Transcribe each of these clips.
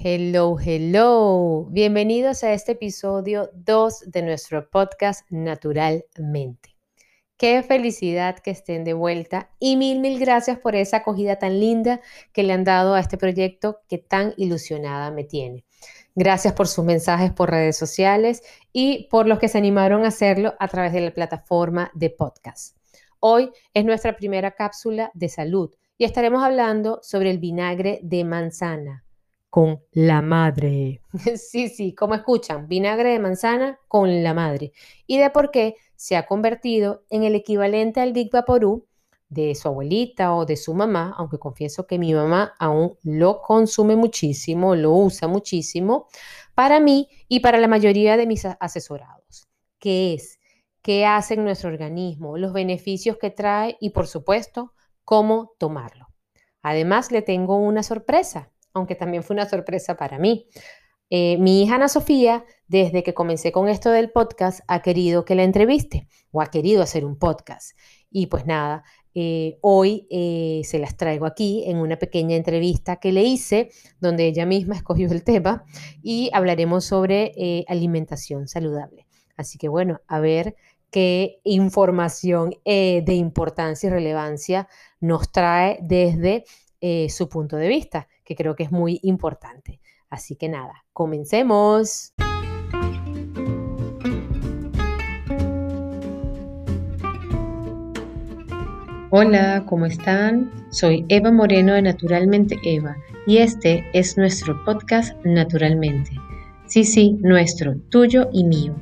Hello, hello. Bienvenidos a este episodio 2 de nuestro podcast Naturalmente. Qué felicidad que estén de vuelta y mil, mil gracias por esa acogida tan linda que le han dado a este proyecto que tan ilusionada me tiene. Gracias por sus mensajes por redes sociales y por los que se animaron a hacerlo a través de la plataforma de podcast. Hoy es nuestra primera cápsula de salud y estaremos hablando sobre el vinagre de manzana con la madre. Sí, sí, como escuchan, vinagre de manzana con la madre. Y de por qué se ha convertido en el equivalente al Big Vaporú de su abuelita o de su mamá, aunque confieso que mi mamá aún lo consume muchísimo, lo usa muchísimo, para mí y para la mayoría de mis asesorados. ¿Qué es? ¿Qué hace en nuestro organismo? Los beneficios que trae y, por supuesto, cómo tomarlo. Además, le tengo una sorpresa aunque también fue una sorpresa para mí. Eh, mi hija Ana Sofía, desde que comencé con esto del podcast, ha querido que la entreviste o ha querido hacer un podcast. Y pues nada, eh, hoy eh, se las traigo aquí en una pequeña entrevista que le hice, donde ella misma escogió el tema y hablaremos sobre alimentación saludable. Así que bueno, a ver qué información de importancia y relevancia nos trae desde su punto de vista que creo que es muy importante. Así que nada, comencemos. Hola, ¿cómo están? Soy Eva Moreno de Naturalmente Eva y este es nuestro podcast Naturalmente. Sí, sí, nuestro, tuyo y mío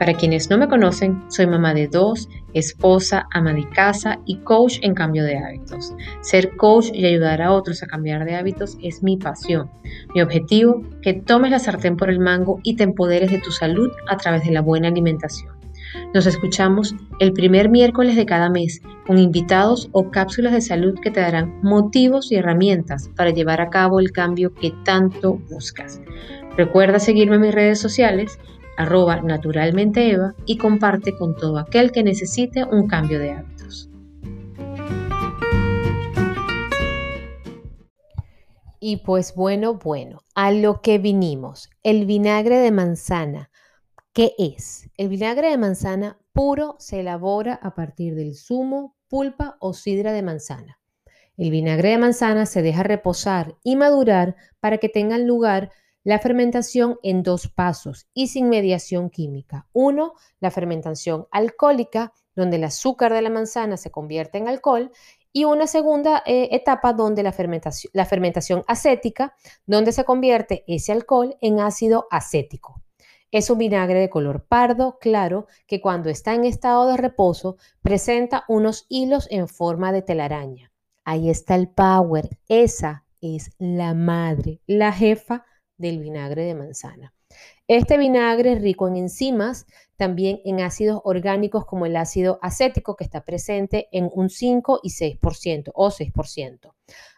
para quienes no me conocen, soy mamá de dos, esposa, ama de casa y coach en cambio de hábitos. Ser coach y ayudar a otros a cambiar de hábitos es mi pasión. Mi objetivo, que tomes la sartén por el mango y te empoderes de tu salud a través de la buena alimentación. Nos escuchamos el primer miércoles de cada mes con invitados o cápsulas de salud que te darán motivos y herramientas para llevar a cabo el cambio que tanto buscas. Recuerda seguirme en mis redes sociales arroba naturalmente Eva y comparte con todo aquel que necesite un cambio de hábitos. Y pues bueno, bueno, a lo que vinimos, el vinagre de manzana. ¿Qué es? El vinagre de manzana puro se elabora a partir del zumo, pulpa o sidra de manzana. El vinagre de manzana se deja reposar y madurar para que tengan lugar la fermentación en dos pasos y sin mediación química. Uno, la fermentación alcohólica, donde el azúcar de la manzana se convierte en alcohol, y una segunda eh, etapa donde la fermentación, la fermentación acética, donde se convierte ese alcohol en ácido acético. Es un vinagre de color pardo claro que cuando está en estado de reposo presenta unos hilos en forma de telaraña. Ahí está el power. Esa es la madre, la jefa del vinagre de manzana. Este vinagre es rico en enzimas, también en ácidos orgánicos como el ácido acético que está presente en un 5 y 6% o 6%.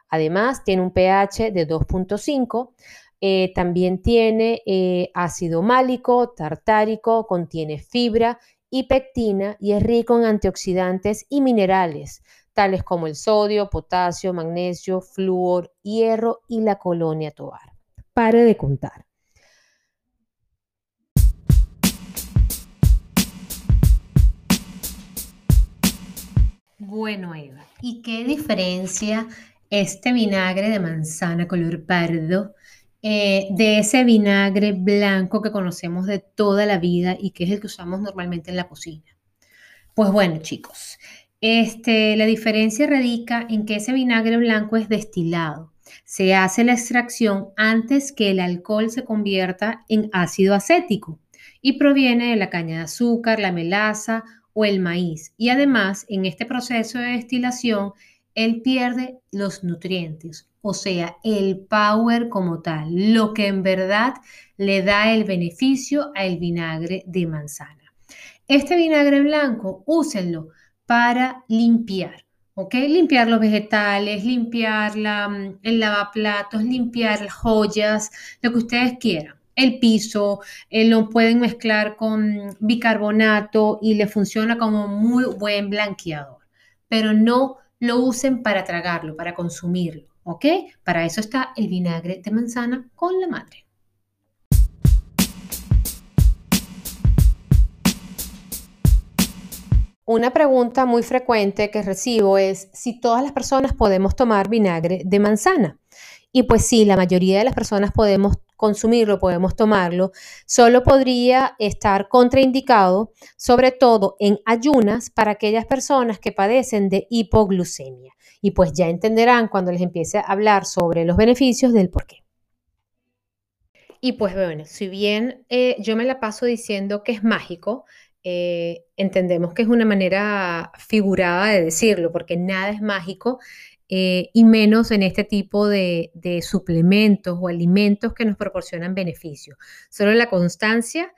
Además, tiene un pH de 2.5. Eh, también tiene eh, ácido málico, tartárico, contiene fibra y pectina y es rico en antioxidantes y minerales, tales como el sodio, potasio, magnesio, flúor, hierro y la colonia tobar pare de contar. Bueno, Eva, ¿y qué diferencia este vinagre de manzana color pardo eh, de ese vinagre blanco que conocemos de toda la vida y que es el que usamos normalmente en la cocina? Pues bueno, chicos, este, la diferencia radica en que ese vinagre blanco es destilado se hace la extracción antes que el alcohol se convierta en ácido acético y proviene de la caña de azúcar, la melaza o el maíz. Y además, en este proceso de destilación, él pierde los nutrientes, o sea, el power como tal, lo que en verdad le da el beneficio al vinagre de manzana. Este vinagre blanco, úsenlo para limpiar. ¿Ok? Limpiar los vegetales, limpiar la, mm, el lavaplatos, limpiar joyas, lo que ustedes quieran. El piso eh, lo pueden mezclar con bicarbonato y le funciona como muy buen blanqueador, pero no lo usen para tragarlo, para consumirlo, ¿ok? Para eso está el vinagre de manzana con la madre. Una pregunta muy frecuente que recibo es si todas las personas podemos tomar vinagre de manzana. Y pues sí, la mayoría de las personas podemos consumirlo, podemos tomarlo, solo podría estar contraindicado, sobre todo en ayunas, para aquellas personas que padecen de hipoglucemia. Y pues ya entenderán cuando les empiece a hablar sobre los beneficios del por qué. Y pues bueno, si bien eh, yo me la paso diciendo que es mágico, eh, entendemos que es una manera figurada de decirlo, porque nada es mágico eh, y menos en este tipo de, suplementos o alimentos que nos proporcionan beneficios. Solo la constancia.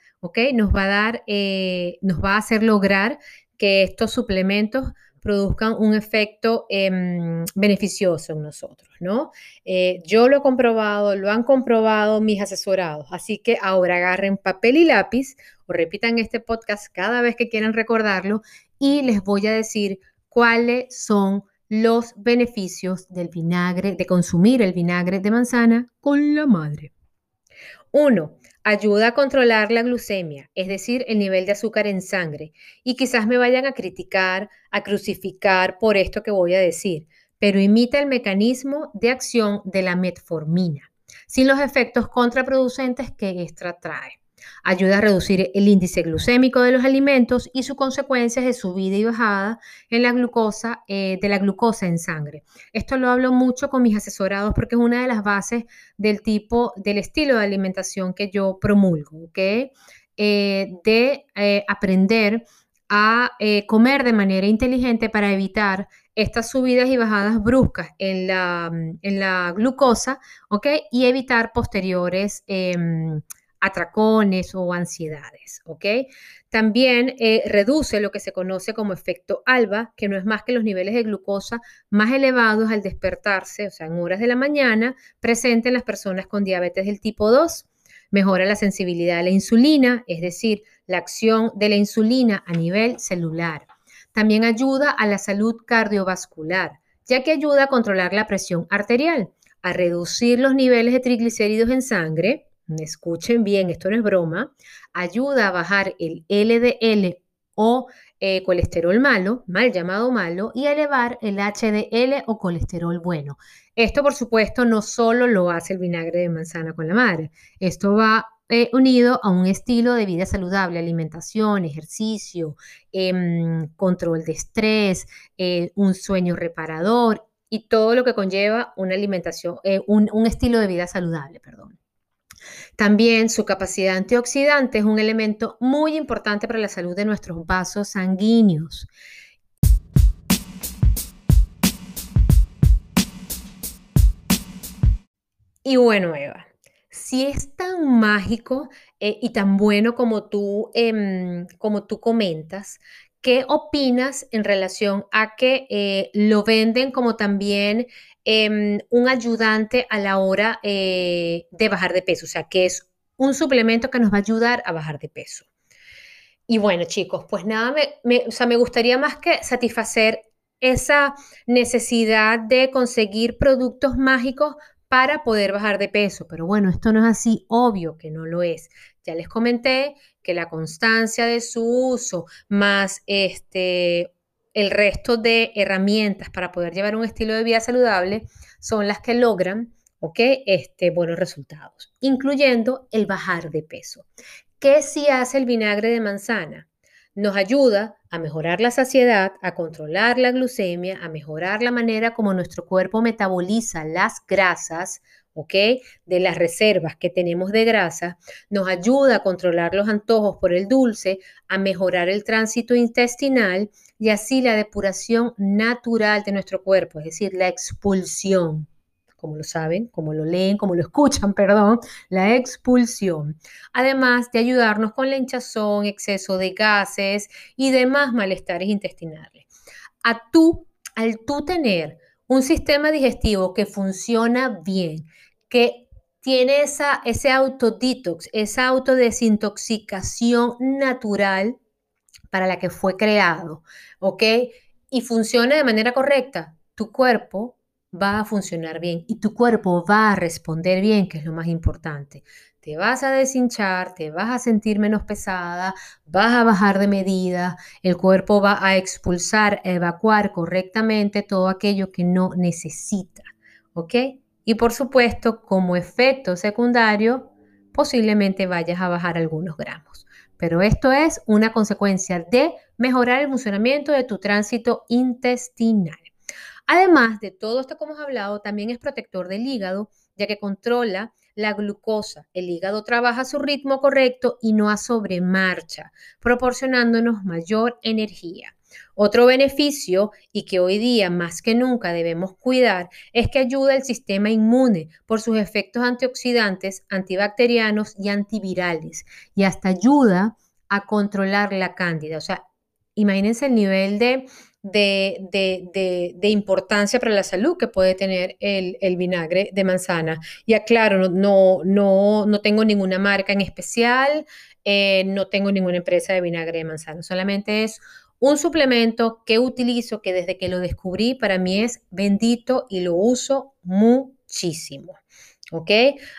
Nos va a dar, eh, nos va a hacer lograr que estos suplementos produzcan un efecto em, beneficioso en nosotros, ¿no? Eh, yo lo he comprobado, lo han comprobado mis asesorados, así que ahora agarren papel y lápiz o repitan este podcast cada vez que quieran recordarlo y les voy a decir cuáles son los beneficios del vinagre, de consumir el vinagre de manzana con la madre. Uno, ayuda a controlar la glucemia, es decir, el nivel de azúcar en sangre. Y quizás me vayan a criticar, a crucificar por esto que voy a decir, pero imita el mecanismo de acción de la metformina, sin los efectos contraproducentes que esta trae. Ayuda a reducir el índice glucémico de los alimentos y sus consecuencias de subida y bajada en la glucosa, eh, de la glucosa en sangre. Esto lo hablo mucho con mis asesorados porque es una de las bases del tipo, del estilo de alimentación que yo promulgo, ¿ok? Eh, de eh, aprender a comer de manera inteligente para evitar estas subidas y bajadas bruscas en la, en la glucosa, ¿ok? Y evitar posteriores em, atracones o ansiedades, ¿ok? También eh, reduce lo que se conoce como efecto alba, que no es más que los niveles de glucosa más elevados al despertarse, o sea, en horas de la mañana, presente en las personas con diabetes del tipo 2. Mejora la sensibilidad a la insulina, es decir, la acción de la insulina a nivel celular. También ayuda a la salud cardiovascular, ya que ayuda a controlar la presión arterial, a reducir los niveles de triglicéridos en sangre, escuchen bien, esto no es broma, ayuda a bajar el LDL o eh, colesterol malo, mal llamado malo, y elevar el HDL o colesterol bueno. Esto, por supuesto, no solo lo hace el vinagre de manzana con la madre, esto va eh, unido a un estilo de vida saludable, alimentación, ejercicio, em, control de estrés, eh, un sueño reparador y todo lo que conlleva una alimentación, un, un estilo de vida saludable, perdón. También su capacidad antioxidante es un elemento muy importante para la salud de nuestros vasos sanguíneos. Y bueno, Eva, si es tan mágico eh, y tan bueno como tú, em, como tú comentas, ¿qué opinas en relación a que eh, lo venden como también Em, un ayudante a la hora eh, de bajar de peso, o sea, que es un suplemento que nos va a ayudar a bajar de peso. Y bueno, chicos, pues nada, o sea, me gustaría más que satisfacer esa necesidad de conseguir productos mágicos para poder bajar de peso. Pero bueno, esto no es así, obvio que no lo es. Ya les comenté que la constancia de su uso más este el resto de herramientas para poder llevar un estilo de vida saludable son las que logran ¿ok? Este, buenos resultados, incluyendo el bajar de peso. ¿Qué sí hace el vinagre de manzana? Nos ayuda a mejorar la saciedad, a controlar la glucemia, a mejorar la manera como nuestro cuerpo metaboliza las grasas, ¿ok? De las reservas que tenemos de grasa, nos ayuda a controlar los antojos por el dulce, a mejorar el tránsito intestinal y así la depuración natural de nuestro cuerpo, es decir, la expulsión como lo saben, como lo leen, como lo escuchan, perdón, la expulsión. Además de ayudarnos con la hinchazón, exceso de gases y demás malestares intestinales. A tú, al tú tener un sistema digestivo que funciona bien, que tiene esa, ese autodetox, esa autodesintoxicación natural para la que fue creado, ¿ok? Y funciona de manera correcta, tu cuerpo va a funcionar bien y tu cuerpo va a responder bien, que es lo más importante. Te vas a deshinchar, te vas a sentir menos pesada, vas a bajar de medida, el cuerpo va a expulsar, a evacuar correctamente todo aquello que no necesita, ¿ok? Y por supuesto, como efecto secundario, posiblemente vayas a bajar algunos gramos. Pero esto es una consecuencia de mejorar el funcionamiento de tu tránsito intestinal. Además de todo esto que hemos hablado, también es protector del hígado, ya que controla la glucosa. El hígado trabaja a su ritmo correcto y no a sobremarcha, proporcionándonos mayor energía. Otro beneficio y que hoy día más que nunca debemos cuidar es que ayuda al sistema inmune por sus efectos antioxidantes, antibacterianos y antivirales y hasta ayuda a controlar la cándida. O sea, imagínense el nivel de, de, importancia para la salud que puede tener el, vinagre de manzana. Y aclaro, no, no, no tengo ninguna marca en especial, eh, no tengo ninguna empresa de vinagre de manzana, solamente es un suplemento que utilizo que desde que lo descubrí para mí es bendito y lo uso muchísimo. ¿Ok?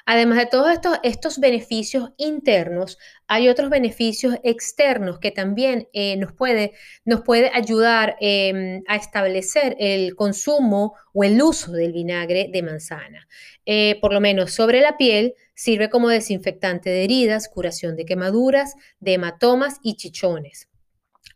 Además de todos estos, estos beneficios internos, hay otros beneficios externos que también eh, nos, puede, nos puede ayudar em, a establecer el consumo o el uso del vinagre de manzana. Eh, por lo menos sobre la piel, sirve como desinfectante de heridas, curación de quemaduras, de hematomas y chichones.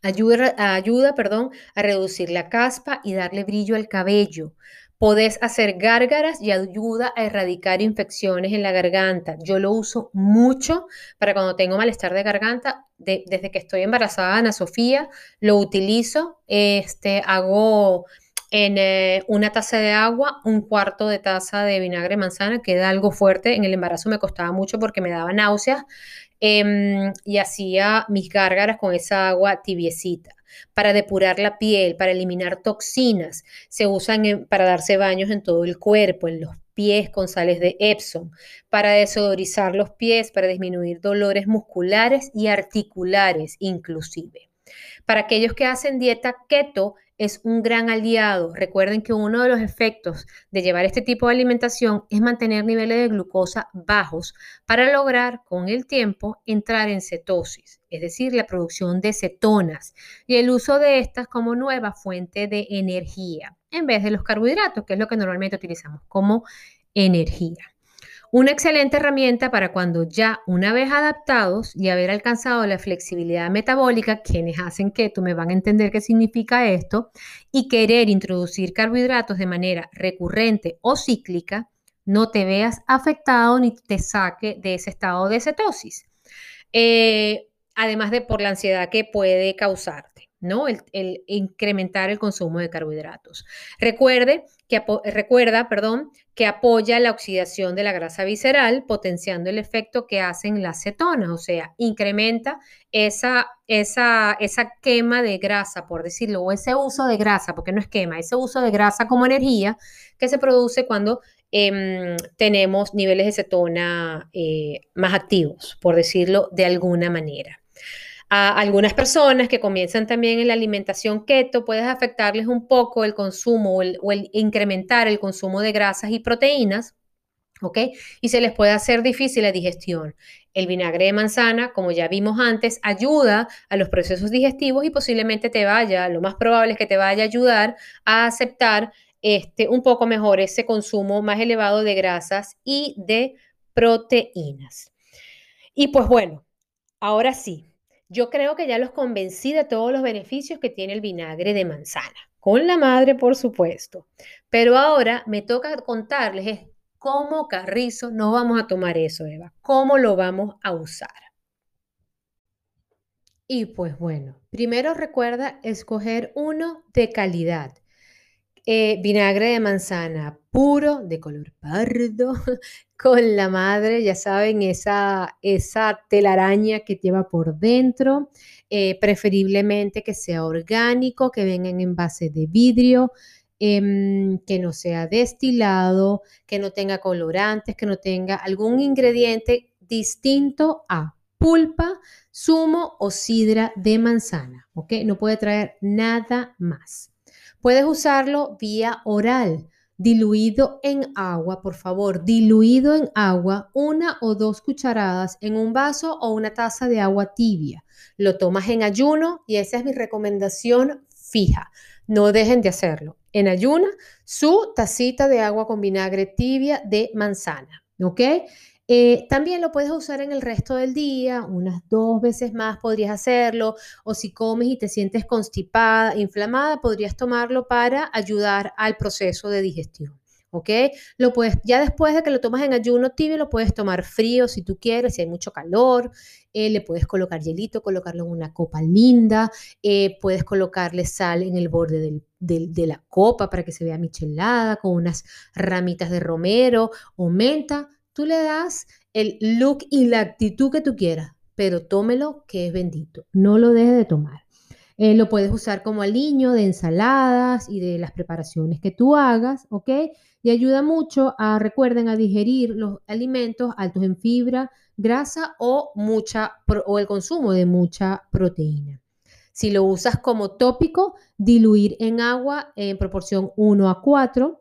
Ayuda, ayuda perdón, a reducir la caspa y darle brillo al cabello. Podés hacer gárgaras y ayuda a erradicar infecciones en la garganta. Yo lo uso mucho para cuando tengo malestar de garganta. desde que estoy embarazada, Ana Sofía, lo utilizo. Este, hago en eh, una taza de agua, un cuarto de taza de vinagre de manzana, queda algo fuerte. En el embarazo me costaba mucho porque me daba náuseas Em, y hacía mis gárgaras con esa agua tibiecita para depurar la piel, para eliminar toxinas. Se usan para darse baños en todo el cuerpo, en los pies con sales de Epsom, para desodorizar los pies, para disminuir dolores musculares y articulares inclusive. Para aquellos que hacen dieta keto, es un gran aliado. Recuerden que uno de los efectos de llevar este tipo de alimentación es mantener niveles de glucosa bajos para lograr con el tiempo entrar en cetosis, es decir, la producción de cetonas y el uso de estas como nueva fuente de energía en vez de los carbohidratos, que es lo que normalmente utilizamos como energía. Una excelente herramienta para cuando ya una vez adaptados y haber alcanzado la flexibilidad metabólica, quienes hacen keto me van a entender qué significa esto, y querer introducir carbohidratos de manera recurrente o cíclica, no te veas afectado ni te saque de ese estado de cetosis. Eh, además de por la ansiedad que puede causarte. ¿no? El, incrementar el consumo de carbohidratos. Recuerde que, recuerda perdón, que apoya la oxidación de la grasa visceral, potenciando el efecto que hacen las cetonas, o sea, incrementa esa, esa, esa quema de grasa, por decirlo, o ese uso de grasa, porque no es quema, ese uso de grasa como energía que se produce cuando em, tenemos niveles de cetona eh, más activos, por decirlo de alguna manera. A algunas personas que comienzan también en la alimentación keto, puedes afectarles un poco el consumo o el, incrementar el consumo de grasas y proteínas, ¿ok? Y se les puede hacer difícil la digestión. El vinagre de manzana, como ya vimos antes, ayuda a los procesos digestivos y posiblemente te vaya, lo más probable es que te vaya a ayudar a aceptar este, un poco mejor ese consumo más elevado de grasas y de proteínas. Y pues bueno, ahora sí, yo creo que ya los convencí de todos los beneficios que tiene el vinagre de manzana, con la madre, por supuesto. Pero ahora me toca contarles cómo carrizo no vamos a tomar eso, Eva, cómo lo vamos a usar. Y pues bueno, primero recuerda escoger uno de calidad. Eh, vinagre de manzana puro, de color pardo, con la madre, ya saben, esa, esa telaraña que lleva por dentro, eh, preferiblemente que sea orgánico, que venga en envase de vidrio, em, que no sea destilado, que no tenga colorantes, que no tenga algún ingrediente distinto a pulpa, zumo o sidra de manzana, ¿ok? No puede traer nada más. Puedes usarlo vía oral. diluido en agua, por favor, diluido en agua, una o dos cucharadas en un vaso o una taza de agua tibia. Lo tomas en ayuno y esa es mi recomendación fija. No dejen de hacerlo. En ayuno, su tacita de agua con vinagre tibia de manzana, ¿ok? Eh, también lo puedes usar en el resto del día, unas dos veces más podrías hacerlo, o si comes y te sientes constipada, inflamada, podrías tomarlo para ayudar al proceso de digestión. ¿ok? Lo puedes, ya después de que lo tomas en ayuno tibio, lo puedes tomar frío si tú quieres, si hay mucho calor, eh, le puedes colocar hielito, colocarlo en una copa linda, eh, puedes colocarle sal en el borde de la copa para que se vea michelada, con unas ramitas de romero o menta, tú le das el look y la actitud que tú quieras, pero tómelo que es bendito, no lo dejes de tomar. Eh, lo puedes usar como aliño de ensaladas y de las preparaciones que tú hagas, ¿ok? Y ayuda mucho a, recuerden, a digerir los alimentos altos en fibra, grasa o, mucha, o el consumo de mucha proteína. Si lo usas como tópico, diluir en agua en proporción 1 a 4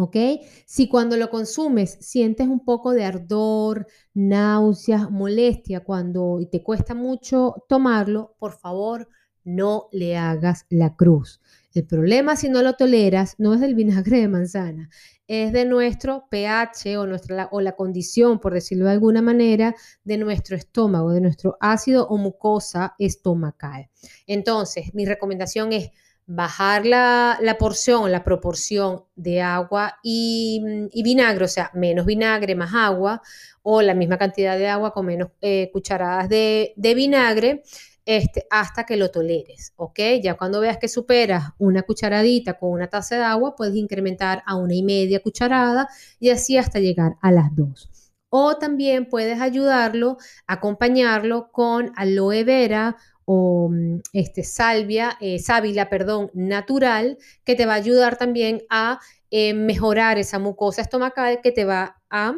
¿Ok? Si cuando lo consumes sientes un poco de ardor, náuseas, molestia, cuando te cuesta mucho tomarlo, por favor, no le hagas la cruz. El problema si no lo toleras no es del vinagre de manzana, es de nuestro pH o, nuestra, o la condición, por decirlo de alguna manera, de nuestro estómago, de nuestro ácido o mucosa estomacal. Entonces, mi recomendación es bajar la, porción, la proporción de agua y, vinagre, o sea, menos vinagre, más agua, o la misma cantidad de agua con menos eh, cucharadas de, vinagre, este, hasta que lo toleres, ¿ok? Ya cuando veas que superas una cucharadita con una taza de agua, puedes incrementar a una y media cucharada y así hasta llegar a las dos. O también puedes ayudarlo, acompañarlo con aloe vera o mm, este, salvia, eh, sábila, perdón, natural, que te va a ayudar también a eh, mejorar esa mucosa estomacal que te va a,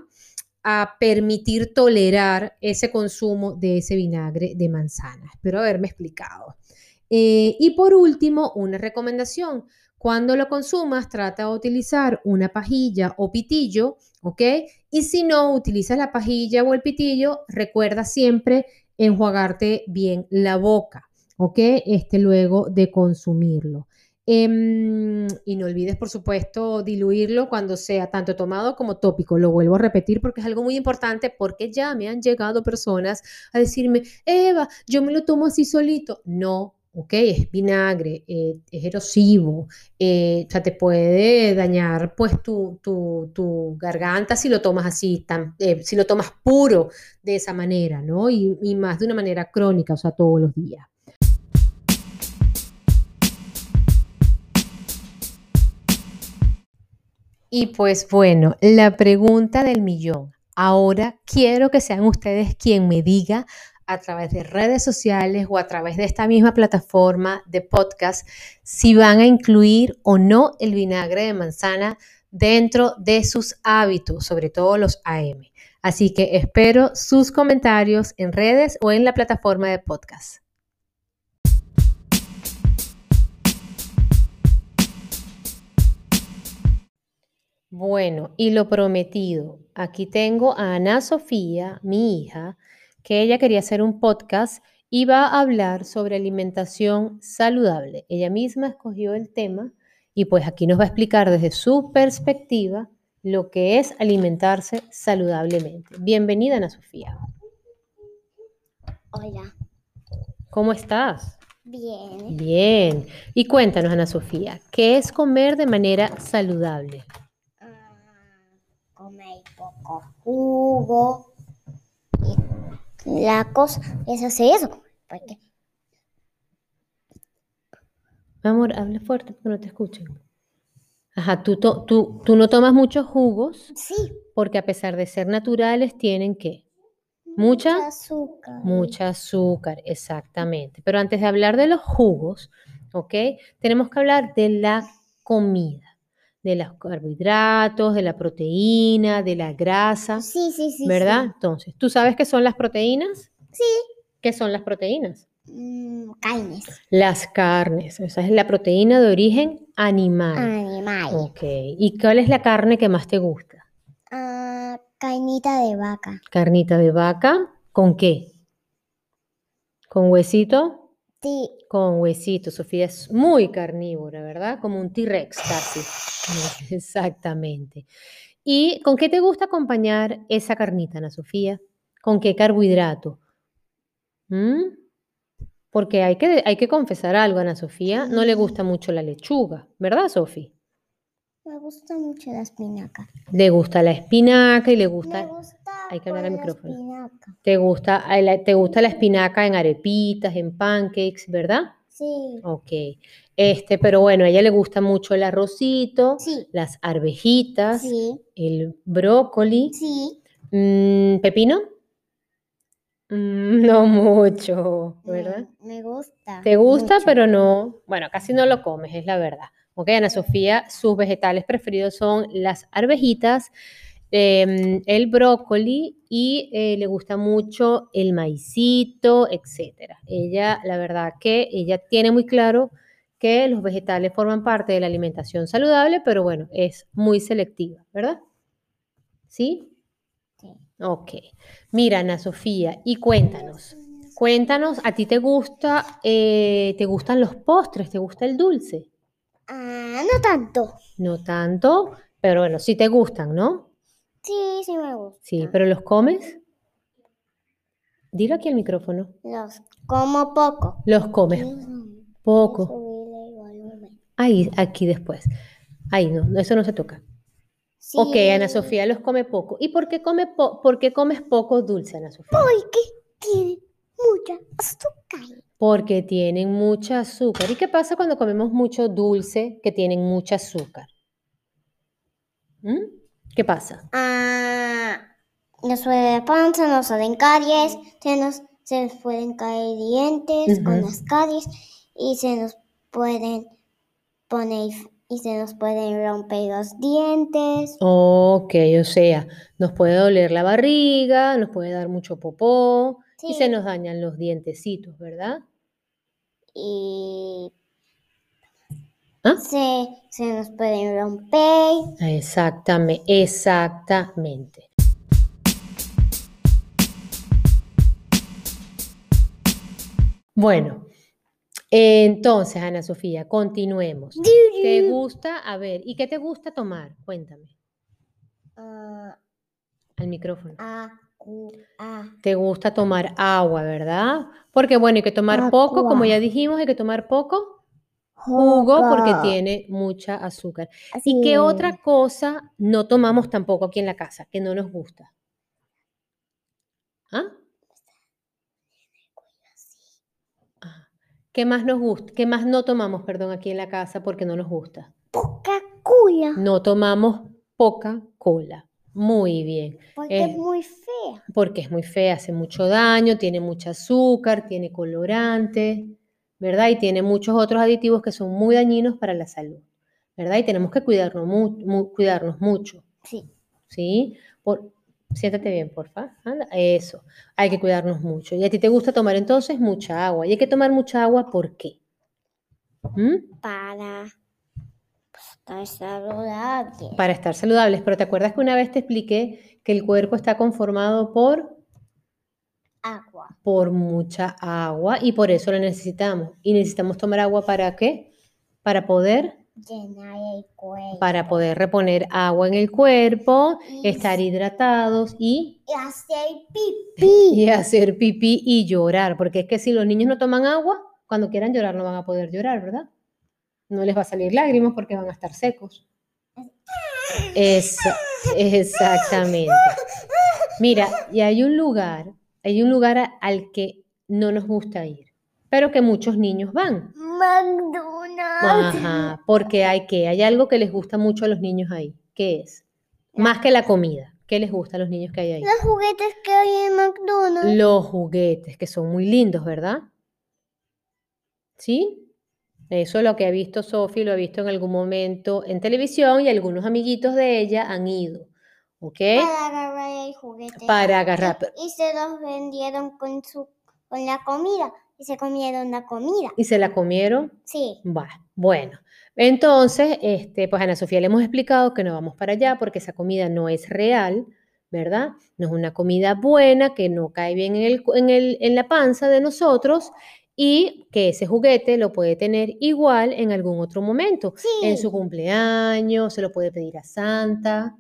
a, permitir tolerar ese consumo de ese vinagre de manzana. Espero haberme explicado. Eh, y por último, una recomendación. Cuando lo consumas, trata de utilizar una pajilla o pitillo, ¿ok? Y si no utilizas la pajilla o el pitillo, recuerda siempre enjuagarte bien la boca, ¿ok? Este luego de consumirlo. Em, y no olvides, por supuesto, diluirlo cuando sea tanto tomado como tópico. Lo vuelvo a repetir porque es algo muy importante porque ya me han llegado personas a decirme, Eva, yo me lo tomo así solito. No, ¿ok? Es vinagre, eh, es erosivo, eh, o sea, te puede dañar pues tu, tu, garganta si lo tomas así, tan, eh, si lo tomas puro de esa manera, ¿no? Y, y más de una manera crónica, o sea, todos los días. Y pues bueno, la pregunta del millón. Ahora quiero que sean ustedes quien me diga a través de redes sociales o a través de esta misma plataforma de podcast si van a incluir o no el vinagre de manzana dentro de sus hábitos, sobre todo los AM. Así que espero sus comentarios en redes o en la plataforma de podcast. Bueno, y lo prometido, aquí tengo a Ana Sofía, mi hija, que ella quería hacer un podcast y va a hablar sobre alimentación saludable. Ella misma escogió el tema y pues aquí nos va a explicar desde su perspectiva lo que es alimentarse saludablemente. Bienvenida, Ana Sofía. Hola. ¿Cómo estás? Bien. Bien. Y cuéntanos, Ana Sofía, ¿qué es comer de manera saludable? Ah, comer poco jugo, la cosa es hacer eso. Porque... Amor, habla fuerte porque no te escuchen. Ajá, ¿tú, tú, tú no tomas muchos jugos. Sí. Porque a pesar de ser naturales, tienen qué? Mucha, mucha azúcar. Mucha azúcar, exactamente. Pero antes de hablar de los jugos, ¿ok? Tenemos que hablar de la comida de los carbohidratos, de la proteína, de la grasa. Sí, sí, sí. ¿Verdad? Entonces, ¿tú sabes qué son las proteínas? Sí. ¿Qué son las proteínas? mm, carnes. Las carnes. Esa es la proteína de origen animal. Animal. Ok. ¿Y cuál es la carne que más te gusta? Ah, carnita de vaca. Carnita de vaca. ¿Con qué? ¿Con huesito? Sí. Con huesito. Sofía es muy carnívora, ¿verdad? Como un T-Rex casi. Exactamente. ¿Y con qué te gusta acompañar esa carnita, Ana Sofía? ¿Con qué carbohidrato? ¿Mm? Porque hay que, hay que confesar algo, Ana Sofía, no le gusta mucho la lechuga, ¿verdad, Sofía? Me gusta mucho la espinaca. Le gusta la espinaca y le Me gusta hay que hablar al micrófono. espinaca. te gusta, la- te gusta la espinaca en arepitas, en pancakes, ¿verdad? Sí. Ok. Este, pero bueno, a ella le gusta mucho el arrocito, Sí. las arvejitas, Sí. el brócoli, Sí. mm, pepino. Mm, no mucho, ¿verdad? Me gusta. Te gusta, mucho. pero no, bueno, casi no lo comes, es la verdad. Ok, Ana Sofía, sus vegetales preferidos son las arvejitas, em, el brócoli y eh, le gusta mucho el maicito, etcétera. Ella, la verdad que ella tiene muy claro que los vegetales forman parte de la alimentación saludable, pero bueno, es muy selectiva, ¿verdad? ¿Sí? Sí. Ok. Mira, Ana Sofía, y cuéntanos. Cuéntanos, ¿a ti te gusta, eh, te gustan los postres, te gusta el dulce? Ah, no tanto. No tanto, pero bueno, sí te gustan, ¿no? Sí, sí me gusta. Sí, pero ¿los comes? Dilo aquí al micrófono. Los como poco. Los comes poco. Ahí, aquí después. Ahí no, eso no se toca. Ok, Ana Sí, Sofía los come poco. ¿Y por qué, come po- por qué comes poco dulce, Ana Sofía? Porque tiene mucha azúcar. Porque tienen mucha azúcar. ¿Y qué pasa cuando comemos mucho dulce que tienen mucha azúcar? ¿Mm? ¿Qué pasa? Ah, nos la panza, nos salen caries, se nos, se nos pueden caer dientes con las caries y se nos pueden poner y se nos pueden romper los dientes. Ok, o sea, nos puede doler la barriga, nos puede dar mucho popó y se nos dañan los dientecitos, ¿verdad? Y ¿Ah? se, se nos pueden romper. Exactamente, exactamente. Bueno, entonces, Ana Sofía, continuemos. ¿Te gusta? A ver, ¿y qué te gusta tomar? Cuéntame, Ah, al micrófono. a, u, a. Te gusta tomar agua, ¿verdad? Porque bueno, hay que tomar poco, como ya dijimos, hay que tomar poco jugo porque tiene mucha azúcar. Así ¿Y qué otra cosa no tomamos tampoco aquí en la casa que no nos gusta? ¿Ah? Ah, ¿Qué más nos gusta? ¿Qué más no tomamos, perdón, aquí en la casa porque no nos gusta? Coca-Cola. No tomamos poca cola. Muy bien. Porque Eh, es muy fea. porque es muy fea, hace mucho daño, tiene mucho azúcar, tiene colorante, ¿verdad? Y tiene muchos otros aditivos que son muy dañinos para la salud, ¿verdad? Y tenemos que cuidarnos, mu- mu- cuidarnos mucho, Sí. ¿sí? Por, siéntate bien, porfa. Anda, eso, hay que cuidarnos mucho. Y a ti te gusta tomar entonces mucha agua. Y hay que tomar mucha agua, ¿por qué? ¿Mm? Para pues, estar saludable. Para estar saludables. Pero ¿te acuerdas que una vez te expliqué que el cuerpo está conformado por Agua. por mucha agua y por eso lo necesitamos. Y necesitamos tomar agua para qué? Para poder, Llenar el cuello. para poder reponer agua en el cuerpo, Y estar hidratados y, y hacer pipí. y hacer pipí y llorar. Porque es que si los niños no toman agua, cuando quieran llorar no van a poder llorar, ¿verdad? No les va a salir lágrimas porque van a estar secos. Esa- exactamente. Mira, y hay un lugar, hay un lugar a- al que no nos gusta ir, pero que muchos niños van. McDonald's. Ajá, porque hay que, hay algo que les gusta mucho a los niños ahí. ¿Qué es? Más que la comida. ¿Qué les gusta a los niños que hay ahí? Los juguetes que hay en McDonald's. Los juguetes, que son muy lindos, ¿verdad? ¿Sí? Eso es lo que ha visto Sophie, lo ha visto en algún momento en televisión y algunos amiguitos de ella han ido. ¿Ok? Para agarrar el juguete. Para agarrar. Y, y se los vendieron con su con la comida y se comieron la comida. ¿Y se la comieron? Sí. Va, bueno. Entonces, este, pues a Ana Sofía le hemos explicado que no vamos para allá porque esa comida no es real, ¿verdad? No es una comida buena, que no cae bien en, el, en, el, en la panza de nosotros y que ese juguete lo puede tener igual en algún otro momento, en su Sí. cumpleaños, se lo puede pedir a Santa,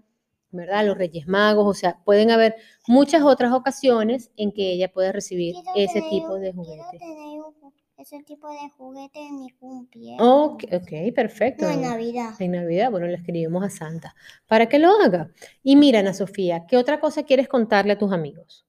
¿verdad? Los Reyes Magos, o sea, pueden haber muchas otras ocasiones en que ella puede recibir Quiero ese tener tipo de juguete. tener un ese tipo de juguete en mi cumpleaños. Ok, ok, perfecto. No, en Navidad. En Navidad, bueno, le escribimos a Santa para que lo haga. Y mira, Ana Sofía, ¿qué otra cosa quieres contarle a tus amigos?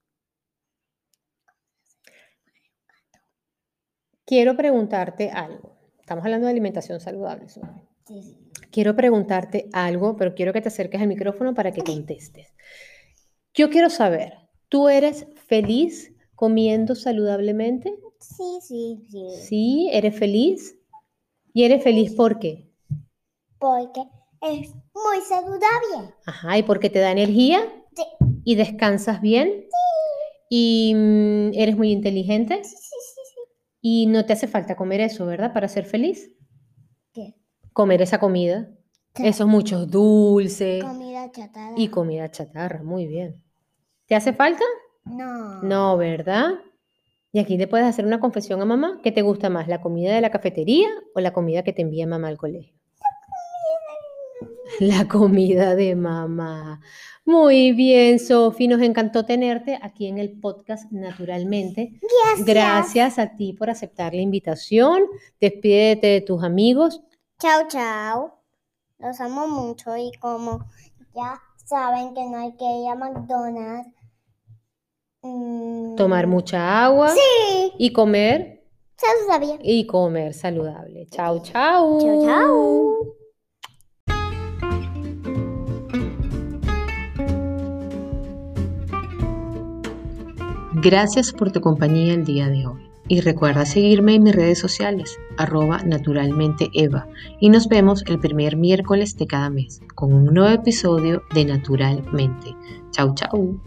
Quiero preguntarte algo. Estamos hablando de alimentación saludable, Sofía. Sí, sí. Quiero preguntarte algo, pero quiero que te acerques al micrófono para que contestes. Yo quiero saber, ¿tú eres feliz comiendo saludablemente? Sí, sí, sí. Sí, ¿eres feliz? ¿Y eres feliz por qué? Porque es muy saludable. Ajá, ¿y porque te da energía? Sí. ¿Y descansas bien? ¿Y mm, eres muy inteligente? Sí, sí, sí, sí. Y no te hace falta comer eso, ¿verdad? Para ser feliz. Comer esa comida, esos muchos dulces Comida chatarra. y comida chatarra, muy bien. ¿Te hace falta? No. No, ¿verdad? Y aquí le puedes hacer una confesión a mamá. ¿Qué te gusta más, la comida de la cafetería o la comida que te envía mamá al colegio? La comida de mamá. Muy bien, Sofi, nos encantó tenerte aquí en el podcast naturalmente. Gracias. Gracias a ti por aceptar la invitación. Despídete de tus amigos. Chao, chao. Los amo mucho y como ya saben que no hay que ir a McDonald's. mm, Tomar mucha agua Sí. y comer Saludable. y comer saludable. Chao, chao. Chao, chao. Gracias por tu compañía el día de hoy. Y recuerda seguirme en mis redes sociales, arroba naturalmente Eva. Y nos vemos el primer miércoles de cada mes con un nuevo episodio de Naturalmente. Chau, chau.